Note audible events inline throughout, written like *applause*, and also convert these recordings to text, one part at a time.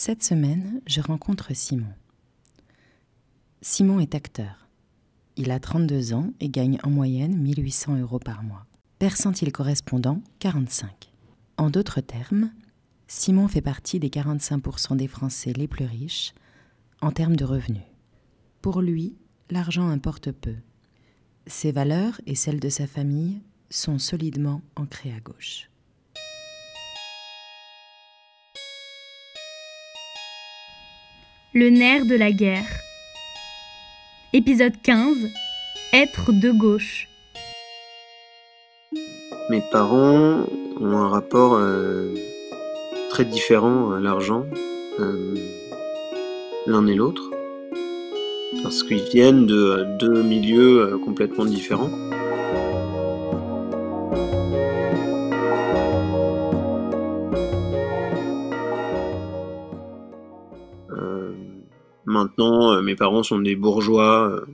Cette semaine, je rencontre Simon. Simon est acteur. Il a 32 ans et gagne en moyenne 1800 euros par mois. Percentile correspondant? 45. En d'autres termes, Simon fait partie des 45% des Français les plus riches en termes de revenus. Pour lui, l'argent importe peu. Ses valeurs et celles de sa famille sont solidement ancrées à gauche. Le nerf de la guerre. Épisode 15. Être de gauche. Mes parents ont un rapport euh, très différent à l'argent, euh, l'un et l'autre, parce qu'ils viennent de deux milieux euh, complètement différents. Maintenant, euh, mes parents sont des bourgeois, euh,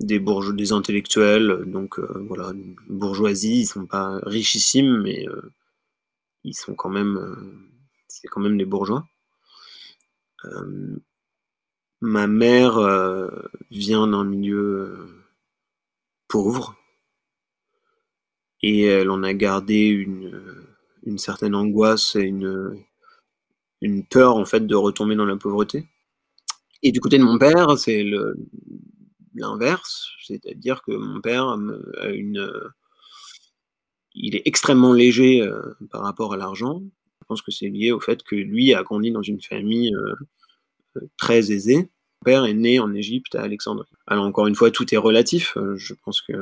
des intellectuels, donc euh, voilà, bourgeoisie, ils sont pas richissimes, mais ils sont quand même, c'est quand même des bourgeois. ma mère vient d'un milieu pauvre et elle en a gardé une, une certaine angoisse et une, une peur en fait de retomber dans la pauvreté. Et du côté de mon père, c'est l'inverse, c'est-à-dire que mon père a une, il est extrêmement léger euh, par rapport à l'argent. Je pense que c'est lié au fait que lui a grandi dans une famille euh, euh, très aisée. Mon père est né en Égypte à Alexandrie. Alors encore une fois, tout est relatif. Je pense que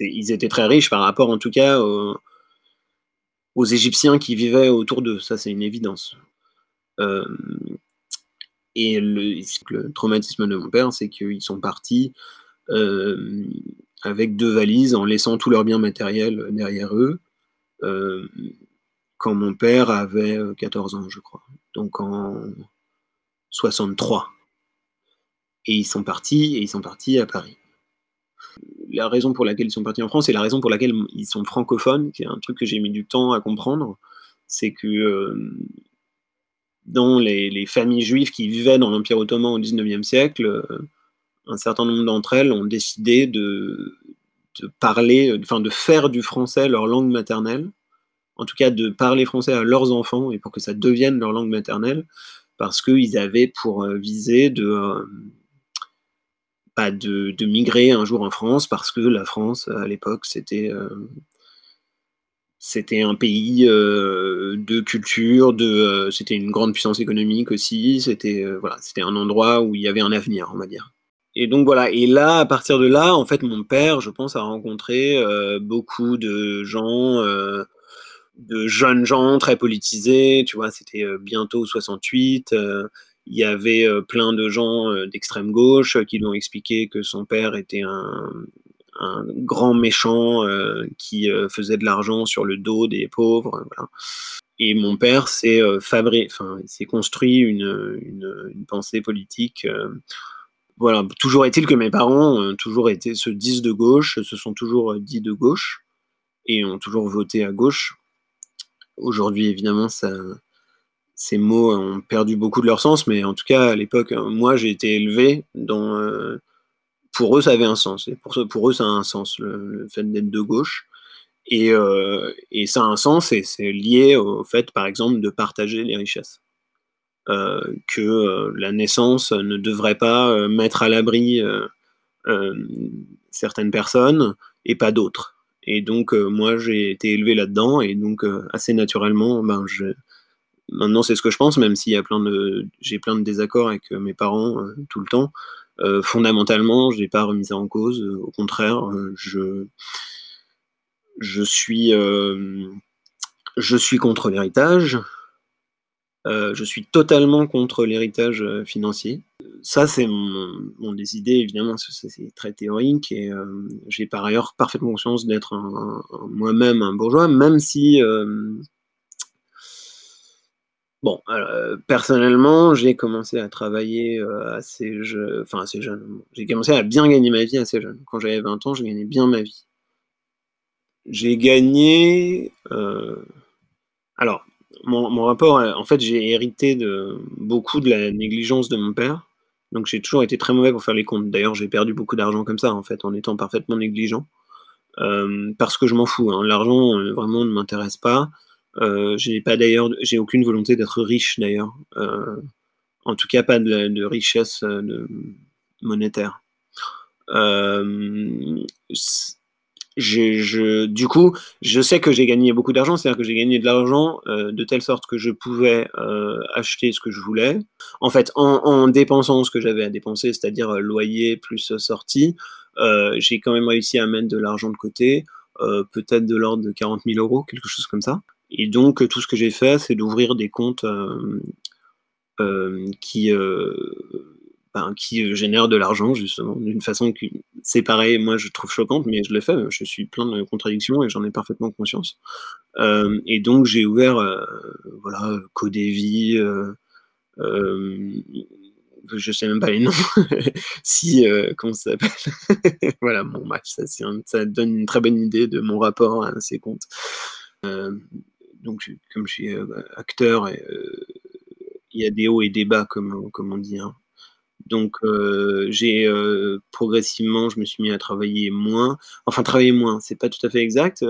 ils étaient très riches par rapport, en tout cas, aux, aux Égyptiens qui vivaient autour d'eux. Ça, c'est une évidence. Euh, et le, traumatisme de mon père, c'est qu'ils sont partis euh, avec deux valises en laissant tous leurs biens matériels derrière eux. Euh, quand mon père avait 14 ans, je crois. Donc en 63. Et ils sont partis, et ils sont partis à Paris la raison pour laquelle ils sont partis en France et la raison pour laquelle ils sont francophones, qui est un truc que j'ai mis du temps à comprendre, c'est que euh, dans les, familles juives qui vivaient dans l'Empire ottoman au XIXe siècle, euh, un certain nombre d'entre elles ont décidé de, parler, enfin de faire du français leur langue maternelle, en tout cas de parler français à leurs enfants et pour que ça devienne leur langue maternelle, parce qu'ils avaient pour euh, viser de de, migrer un jour en France parce que la France, à l'époque, c'était euh, c'était un pays euh, de culture, de euh, c'était une grande puissance économique aussi. C'était voilà, c'était un endroit où il y avait un avenir, on va dire. Et donc voilà. Et là, à partir de là, en fait, mon père, je pense, a rencontré beaucoup de gens de jeunes gens très politisés, tu vois, c'était bientôt 68, il y avait euh, plein de gens euh, d'extrême gauche qui lui ont expliqué que son père était un, grand méchant euh, qui faisait de l'argent sur le dos des pauvres. Et mon père s'est enfin, s'est construit une, une, pensée politique. voilà, toujours est-il que mes parents toujours été, se disent de gauche, se sont toujours dit de gauche et ont toujours voté à gauche. Aujourd'hui, évidemment, ça, ces mots ont perdu beaucoup de leur sens, mais en tout cas, à l'époque, euh, moi, j'ai été élevé dans. Euh, pour eux, ça avait un sens. Pour, eux, ça a un sens, le, fait d'être de gauche. Et, euh, et, ça a un sens, et c'est lié au fait, par exemple, de partager les richesses. que la naissance ne devrait pas mettre à l'abri certaines personnes et pas d'autres. Et donc, moi, j'ai été élevé là-dedans, et donc, assez naturellement, ben, Maintenant, c'est ce que je pense, même s'il y a j'ai plein de désaccords avec euh, mes parents euh, tout le temps. Euh, fondamentalement, je n'ai pas remis ça en cause. au contraire, je, je suis, je suis contre l'héritage. je suis totalement contre l'héritage financier. Ça, c'est mon, des idées, évidemment, c'est très théorique et j'ai par ailleurs parfaitement conscience d'être moi-même un bourgeois, même si Bon, euh, personnellement, j'ai commencé à travailler euh, assez, jeune, enfin assez jeune. J'ai commencé à bien gagner ma vie assez jeune. Quand j'avais 20 ans, je gagnais bien ma vie. J'ai gagné. Euh, alors, mon, rapport, en fait, j'ai hérité de beaucoup de la négligence de mon père. Donc j'ai toujours été très mauvais pour faire les comptes. D'ailleurs, j'ai perdu beaucoup d'argent comme ça, en fait, en étant parfaitement négligent. Parce que je m'en fous. Hein. L'argent, vraiment, ne m'intéresse pas. Euh, j'ai pas d'ailleurs, j'ai aucune volonté d'être riche d'ailleurs. en tout cas, pas de, richesse monétaire. Je, du coup, je sais que j'ai gagné beaucoup d'argent, c'est-à-dire que j'ai gagné de l'argent de telle sorte que je pouvais acheter ce que je voulais. En fait, en, en dépensant ce que j'avais à dépenser, c'est-à-dire loyer plus sortie, euh, j'ai quand même réussi à mettre de l'argent de côté, euh, peut-être de l'ordre de 40 000 euros, quelque chose comme ça. Et donc, tout ce que j'ai fait, c'est d'ouvrir des comptes euh, qui, ben, qui génèrent de l'argent, justement, d'une façon qui, c'est pareil, moi je trouve choquante, mais je le fais, je suis plein de contradictions et j'en ai parfaitement conscience. et donc, j'ai ouvert, voilà, Codévie, je sais même pas les noms, *laughs* si, euh, comment ça s'appelle *laughs* Voilà, bon, bref, ça, donne une très bonne idée de mon rapport à ces comptes. Euh, donc, comme je suis euh, acteur, il y a des hauts et des bas, comme, comme on dit. Hein. Donc, j'ai progressivement, je me suis mis à travailler moins. Enfin, travailler moins, c'est pas tout à fait exact.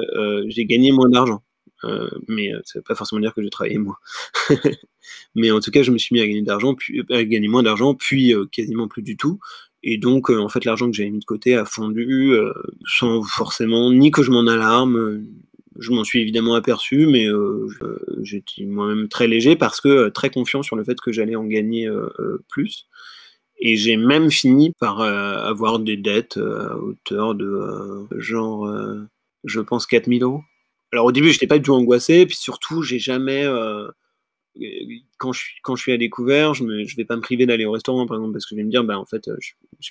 j'ai gagné moins d'argent. Euh, mais euh, ça veut pas forcément dire que j'ai travaillé moins. *laughs* mais en tout cas, je me suis mis à gagner d'argent, puis à gagner moins d'argent, puis euh, quasiment plus du tout. Et donc, en fait, l'argent que j'avais mis de côté a fondu sans forcément ni que je m'en alarme. Je m'en suis évidemment aperçu, mais j'étais moi-même très léger parce que très confiant sur le fait que j'allais en gagner plus. Et j'ai même fini par avoir des dettes à hauteur de genre, je pense, 4000 euros. Alors au début, j'étais pas du tout angoissé, puis surtout, j'ai jamais euh, quand je suis à découvert, je ne vais pas me priver d'aller au restaurant par exemple parce que je vais me dire bah en fait, euh, je, je,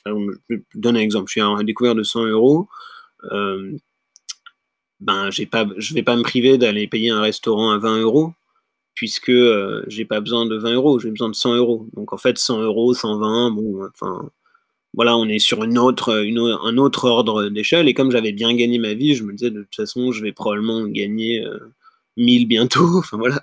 je donne un exemple, je suis à découvert de 100 euros, euh, ben j'ai pas, je vais pas me priver d'aller payer un restaurant à 20 euros puisque j'ai pas besoin de 20 euros, j'ai besoin de 100 euros. Donc en fait 100 euros, 120, bon, enfin voilà, on est sur une autre, un autre ordre d'échelle. Et comme j'avais bien gagné ma vie, je me disais de toute façon, je vais probablement gagner 1000 euh, bientôt. *laughs* Enfin voilà.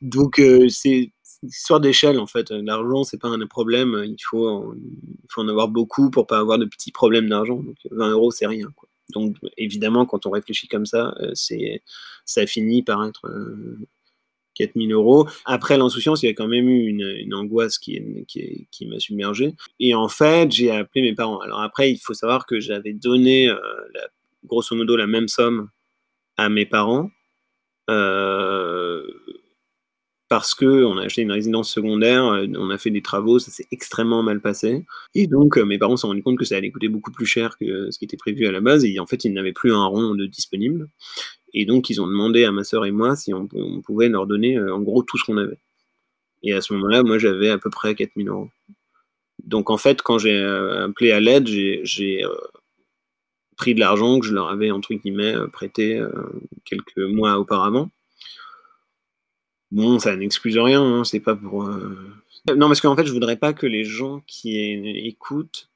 Donc euh, c'est une histoire d'échelle en fait. L'argent, c'est pas un problème. Il faut, en, il faut en avoir beaucoup pour pas avoir de petits problèmes d'argent. Donc 20 euros, c'est rien. Donc évidemment, quand on réfléchit comme ça, euh, c'est ça finit par être 4000 euros. Après l'insouciance, il y a quand même eu une, angoisse qui, qui, m'a submergé. Et en fait, j'ai appelé mes parents. Alors après, il faut savoir que j'avais donné euh, grosso modo la même somme à mes parents. Euh, parce qu'on a acheté une résidence secondaire, euh, on a fait des travaux, ça s'est extrêmement mal passé. Et donc, mes parents se sont rendus compte que ça allait coûter beaucoup plus cher que ce qui était prévu à la base. Et en fait, ils n'avaient plus un rond de disponible. Et donc, ils ont demandé à ma sœur et moi si on, pouvait leur donner euh, en gros tout ce qu'on avait. Et à ce moment-là, moi, j'avais à peu près 4000 euros. Donc, en fait, quand j'ai euh, appelé à l'aide, j'ai euh, pris de l'argent que je leur avais, entre guillemets, prêté quelques mois auparavant. Bon, ça n'excuse rien, hein, c'est pas pour. Non, parce qu'en fait, je voudrais pas que les gens qui écoutent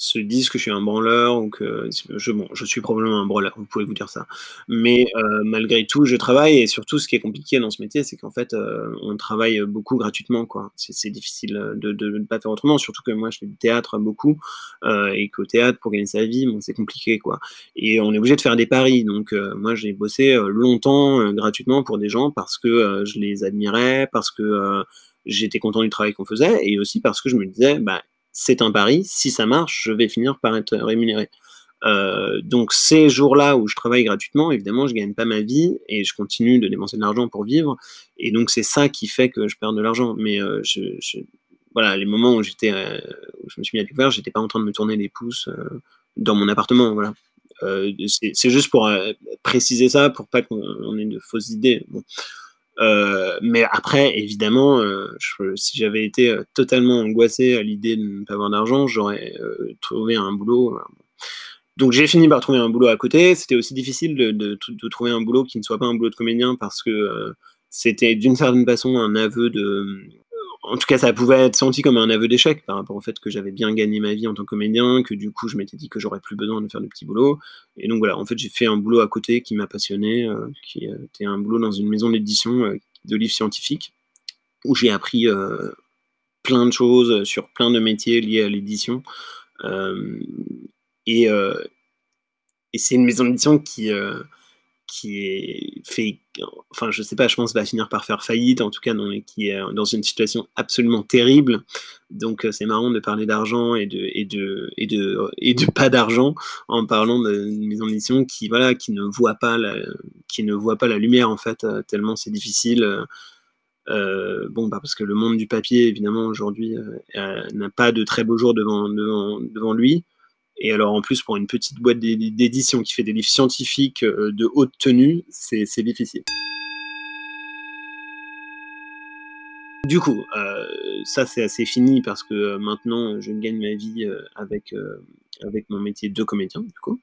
se disent que je suis un branleur ou que je, bon, je suis probablement un branleur, vous pouvez vous dire ça. Mais euh, malgré tout, je travaille et surtout, ce qui est compliqué dans ce métier, c'est qu'en fait, euh, on travaille beaucoup gratuitement, quoi. C'est difficile de, ne pas faire autrement, surtout que moi, je fais du théâtre beaucoup euh, et qu'au théâtre, pour gagner sa vie, bon, c'est compliqué, quoi. Et on est obligé de faire des paris. Donc, moi, j'ai bossé longtemps gratuitement pour des gens parce que je les admirais, parce que j'étais content du travail qu'on faisait et aussi parce que je me disais, bah c'est un pari. Si ça marche, je vais finir par être rémunéré. Euh, donc ces jours-là où je travaille gratuitement, évidemment, je gagne pas ma vie et je continue de dépenser de l'argent pour vivre. Et donc c'est ça qui fait que je perds de l'argent. Mais euh, voilà, les moments où j'étais, euh, je me suis mis à découvert, j'étais pas en train de me tourner les pouces dans mon appartement. Voilà. c'est juste pour préciser ça, pour pas qu'on ait de fausses idées. Euh, mais après, évidemment, euh, si j'avais été euh, totalement angoissé à l'idée de ne pas avoir d'argent, j'aurais trouvé un boulot. Donc j'ai fini par trouver un boulot à côté. C'était aussi difficile de, de, trouver un boulot qui ne soit pas un boulot de comédien parce que c'était d'une certaine façon un aveu de, en tout cas, ça pouvait être senti comme un aveu d'échec par rapport au fait que j'avais bien gagné ma vie en tant que comédien, que du coup, je m'étais dit que j'aurais plus besoin de faire de petits boulots. Et donc voilà, en fait, j'ai fait un boulot à côté qui m'a passionné, euh, qui était un boulot dans une maison d'édition euh, de livres scientifiques où j'ai appris plein de choses sur plein de métiers liés à l'édition. et c'est une maison d'édition qui, qui est fait, enfin je sais pas, je pense va finir par faire faillite, en tout cas qui est dans une situation absolument terrible. Donc c'est marrant de parler d'argent et de et de et de et de pas d'argent en parlant d'une maison d'édition qui voilà qui ne voit pas la, qui ne voit pas la lumière en fait tellement c'est difficile. Euh, bon, bah, parce que le monde du papier, évidemment, aujourd'hui, euh, n'a pas de très beaux jours devant, devant, devant lui. Et alors, en plus, pour une petite boîte d'édition qui fait des livres scientifiques euh, de haute tenue, c'est difficile. Du coup, euh, ça c'est assez fini parce que euh, maintenant je gagne ma vie avec, avec mon métier de comédien, du coup,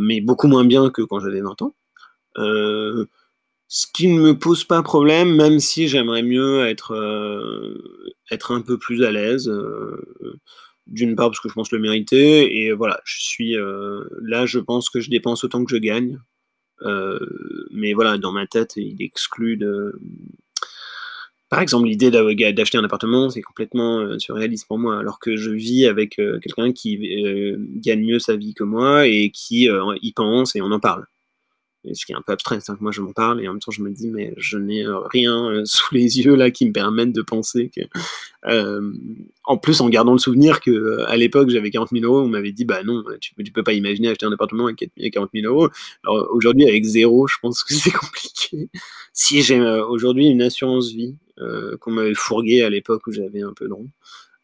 mais beaucoup moins bien que quand j'avais 20 ans. ce qui ne me pose pas problème, même si j'aimerais mieux être, être un peu plus à l'aise d'une part parce que je pense le mériter, et voilà, je suis euh, là, je pense que je dépense autant que je gagne. Euh, mais voilà, dans ma tête, il exclut de. Par exemple, l'idée d'acheter un appartement, c'est complètement euh, surréaliste pour moi, alors que je vis avec quelqu'un qui gagne mieux sa vie que moi et qui y pense et on en parle ce qui est un peu abstrait, c'est que moi je m'en parle et en même temps je me dis mais je n'ai euh, rien euh, *laughs* sous les yeux là qui me permettent de penser que euh, en plus en gardant le souvenir que à l'époque j'avais 40 000 euros on m'avait dit bah non tu, tu peux pas imaginer acheter un appartement avec 40 000 euros. Alors aujourd'hui avec zéro je pense que *laughs* c'est compliqué. Si j'ai aujourd'hui une assurance vie qu'on m'avait fourgué à l'époque où j'avais un peu de rond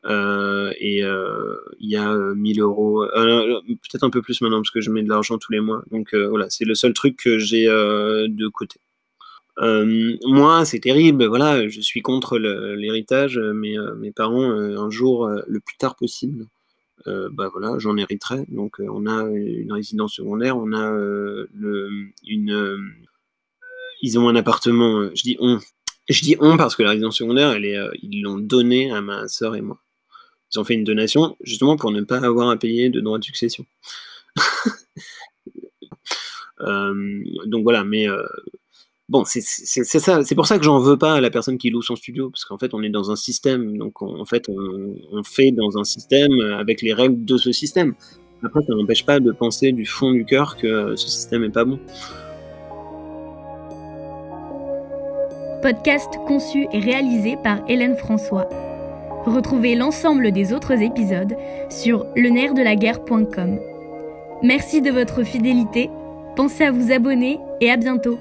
euh, et euh, il y a 1000 euh, euros, peut-être un peu plus maintenant parce que je mets de l'argent tous les mois. Donc voilà, c'est le seul truc que j'ai de côté. moi, c'est terrible. Voilà, je suis contre l'héritage. Mais mes parents, un jour, le plus tard possible, bah voilà, j'en hériterai. Donc, on a une résidence secondaire, on a le, une, ils ont un appartement. Je dis on, je dis on parce que la résidence secondaire, elle est, ils l'ont donnée à ma sœur et moi. Ils ont fait une donation justement pour ne pas avoir à payer de droits de succession. *laughs* Euh, donc voilà, mais euh, bon, c'est pour ça que j'en veux pas à la personne qui loue son studio, parce qu'en fait, on est dans un système, donc en fait, on, fait dans un système avec les règles de ce système. Après, ça n'empêche pas de penser du fond du cœur que ce système est pas bon. Podcast conçu et réalisé par Hélène François. Retrouvez l'ensemble des autres épisodes sur lenerdelaguerre.com. Merci de votre fidélité, pensez à vous abonner et à bientôt